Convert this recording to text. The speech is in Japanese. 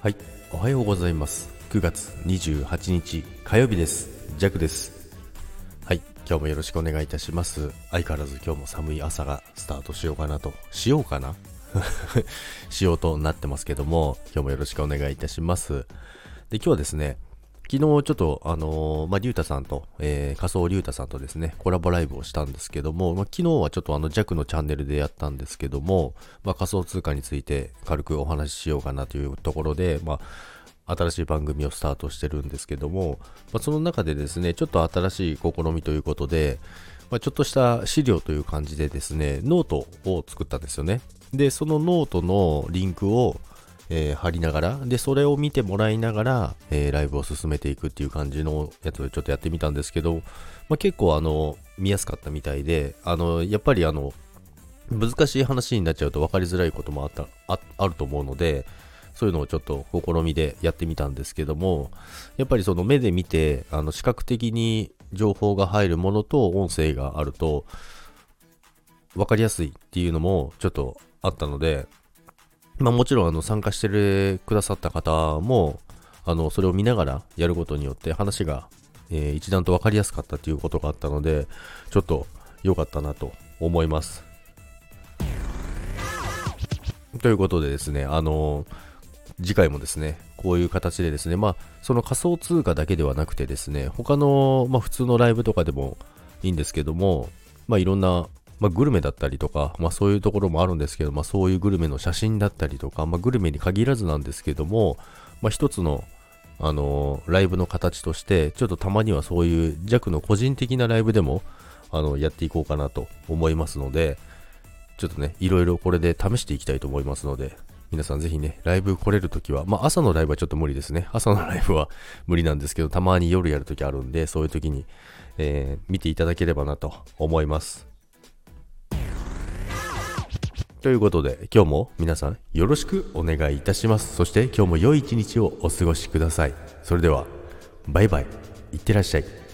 はい。おはようございます。9月28日火曜日です。ジャックです。はい。今日もよろしくお願いいたします。相変わらず今日も寒い朝がスタートしようかなと。しようかなしようとなってますけども今日もよろしくお願いいたします。で今日はですね昨日ちょっとあのー、まあ、リュウタさんと、えー、仮想リュウタさんとですね、コラボライブをしたんですけども、まあ、昨日はちょっとあの弱のチャンネルでやったんですけども、まあ、仮想通貨について軽くお話ししようかなというところで、まあ、新しい番組をスタートしてるんですけども、まあ、その中でですね、ちょっと新しい試みということで、まあ、ちょっとした資料という感じでですね、ノートを作ったんですよね。で、そのノートのリンクを、えー、貼りながら、で、それを見てもらいながら、えー、ライブを進めていくっていう感じのやつをちょっとやってみたんですけど、まあ、結構あの、見やすかったみたいで、あの、やっぱりあの、難しい話になっちゃうと分かりづらいこともあったああると思うので、そういうのをちょっと試みでやってみたんですけども、やっぱりその目で見て、あの視覚的に情報が入るものと音声があると、分かりやすいっていうのもちょっとあったので、まあもちろんあの参加してるくださった方も、あの、それを見ながらやることによって話が、えー、一段と分かりやすかったっていうことがあったので、ちょっと良かったなと思います。ということでですね、あの次回もですね、こういう形でですね、まあ、その仮想通貨だけではなくてですね、他の、まあ、普通のライブとかでもいいんですけども、まあ、いろんなまあ、グルメだったりとか、まあ、そういうところもあるんですけど、まあ、そういうグルメの写真だったりとか、まあ、グルメに限らずなんですけども、まあ、一つの、あのー、ライブの形として、ちょっとたまにはそういう弱の個人的なライブでも、あの、やっていこうかなと思いますので、ちょっとね、いろいろこれで試していきたいと思いますので、皆さんぜひね、ライブ来れるときは、まあ朝のライブはちょっと無理ですね。朝のライブは 無理なんですけど、たまに夜やるときあるんで、そういうときに、えー、見ていただければなと思います。ということで、今日も皆さんよろしくお願いいたします。そして今日も良い一日をお過ごしください。それでは、バイバイ。いってらっしゃい。